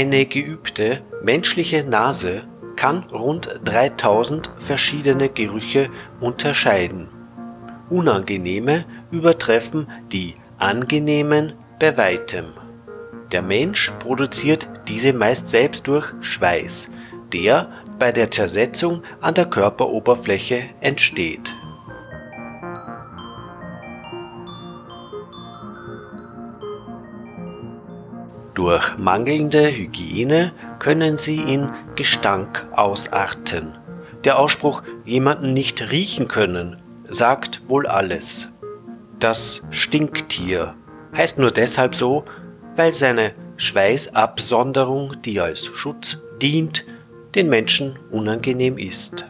Eine geübte menschliche Nase kann rund 3000 verschiedene Gerüche unterscheiden. Unangenehme übertreffen die angenehmen bei weitem. Der Mensch produziert diese meist selbst durch Schweiß, der bei der Zersetzung an der Körperoberfläche entsteht Durch mangelnde Hygiene können sie in Gestank ausarten. Der Ausspruch jemanden nicht riechen können sagt wohl alles. Das Stinktier heißt nur deshalb so, weil seine Schweißabsonderung, die als Schutz dient, den Menschen unangenehm ist.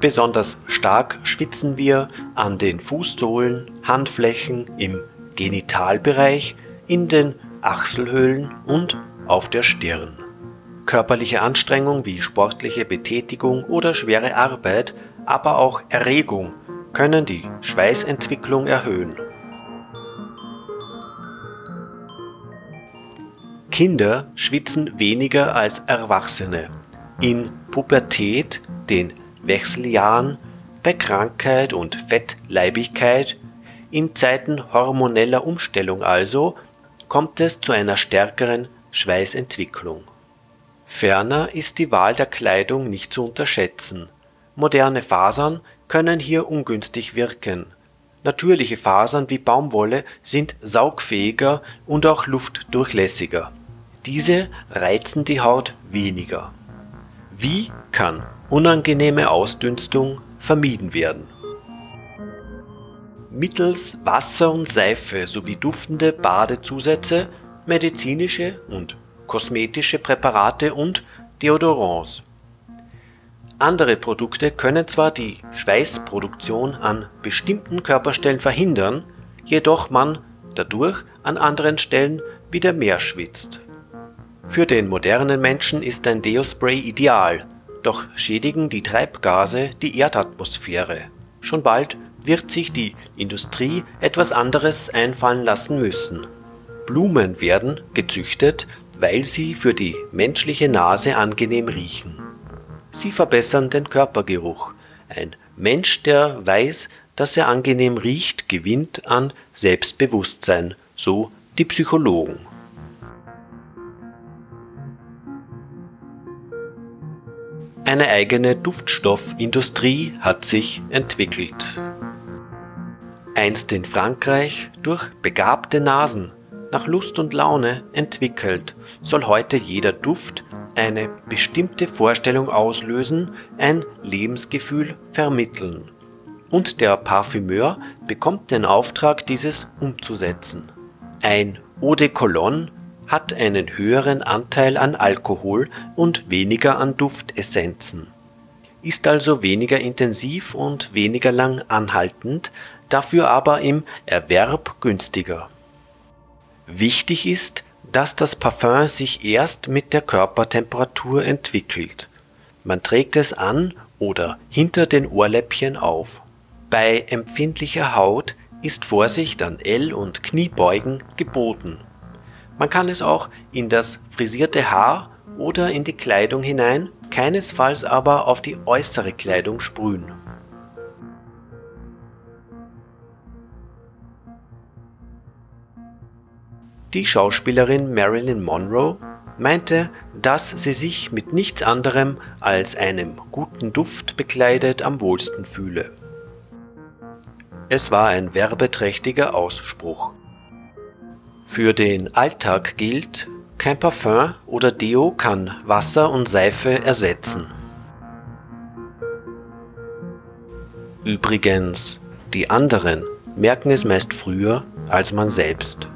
Besonders stark schwitzen wir an den Fußsohlen, Handflächen, im Genitalbereich, in den Achselhöhlen und auf der Stirn. Körperliche Anstrengung wie sportliche Betätigung oder schwere Arbeit, aber auch Erregung können die Schweißentwicklung erhöhen. Kinder schwitzen weniger als Erwachsene. In Pubertät, den Wechseljahren, bei Krankheit und Fettleibigkeit, in Zeiten hormoneller Umstellung also, kommt es zu einer stärkeren Schweißentwicklung. Ferner ist die Wahl der Kleidung nicht zu unterschätzen. Moderne Fasern können hier ungünstig wirken. Natürliche Fasern wie Baumwolle sind saugfähiger und auch luftdurchlässiger. Diese reizen die Haut weniger. Wie kann unangenehme Ausdünstung vermieden werden mittels Wasser und Seife sowie duftende Badezusätze, medizinische und kosmetische Präparate und Deodorants. Andere Produkte können zwar die Schweißproduktion an bestimmten Körperstellen verhindern, jedoch man dadurch an anderen Stellen wieder mehr schwitzt. Für den modernen Menschen ist ein Deospray ideal, doch schädigen die Treibgase die Erdatmosphäre. Schon bald wird sich die Industrie etwas anderes einfallen lassen müssen. Blumen werden gezüchtet, weil sie für die menschliche Nase angenehm riechen. Sie verbessern den Körpergeruch. Ein Mensch, der weiß, dass er angenehm riecht, gewinnt an Selbstbewusstsein, so die Psychologen. Eine eigene Duftstoffindustrie hat sich entwickelt einst in Frankreich durch begabte Nasen nach Lust und Laune entwickelt, soll heute jeder Duft eine bestimmte Vorstellung auslösen, ein Lebensgefühl vermitteln. Und der Parfümeur bekommt den Auftrag, dieses umzusetzen. Ein Eau de Cologne hat einen höheren Anteil an Alkohol und weniger an Duftessenzen, ist also weniger intensiv und weniger lang anhaltend dafür aber im Erwerb günstiger. Wichtig ist, dass das Parfum sich erst mit der Körpertemperatur entwickelt. Man trägt es an oder hinter den Ohrläppchen auf. Bei empfindlicher Haut ist Vorsicht an L- und Kniebeugen geboten. Man kann es auch in das frisierte Haar oder in die Kleidung hinein, keinesfalls aber auf die äußere Kleidung sprühen Die Schauspielerin Marilyn Monroe meinte, dass sie sich mit nichts anderem als einem guten Duft bekleidet am wohlsten fühle. Es war ein werbeträchtiger Ausspruch. Für den Alltag gilt, kein Parfum oder Deo kann Wasser und Seife ersetzen. Übrigens, die anderen merken es meist früher als man selbst.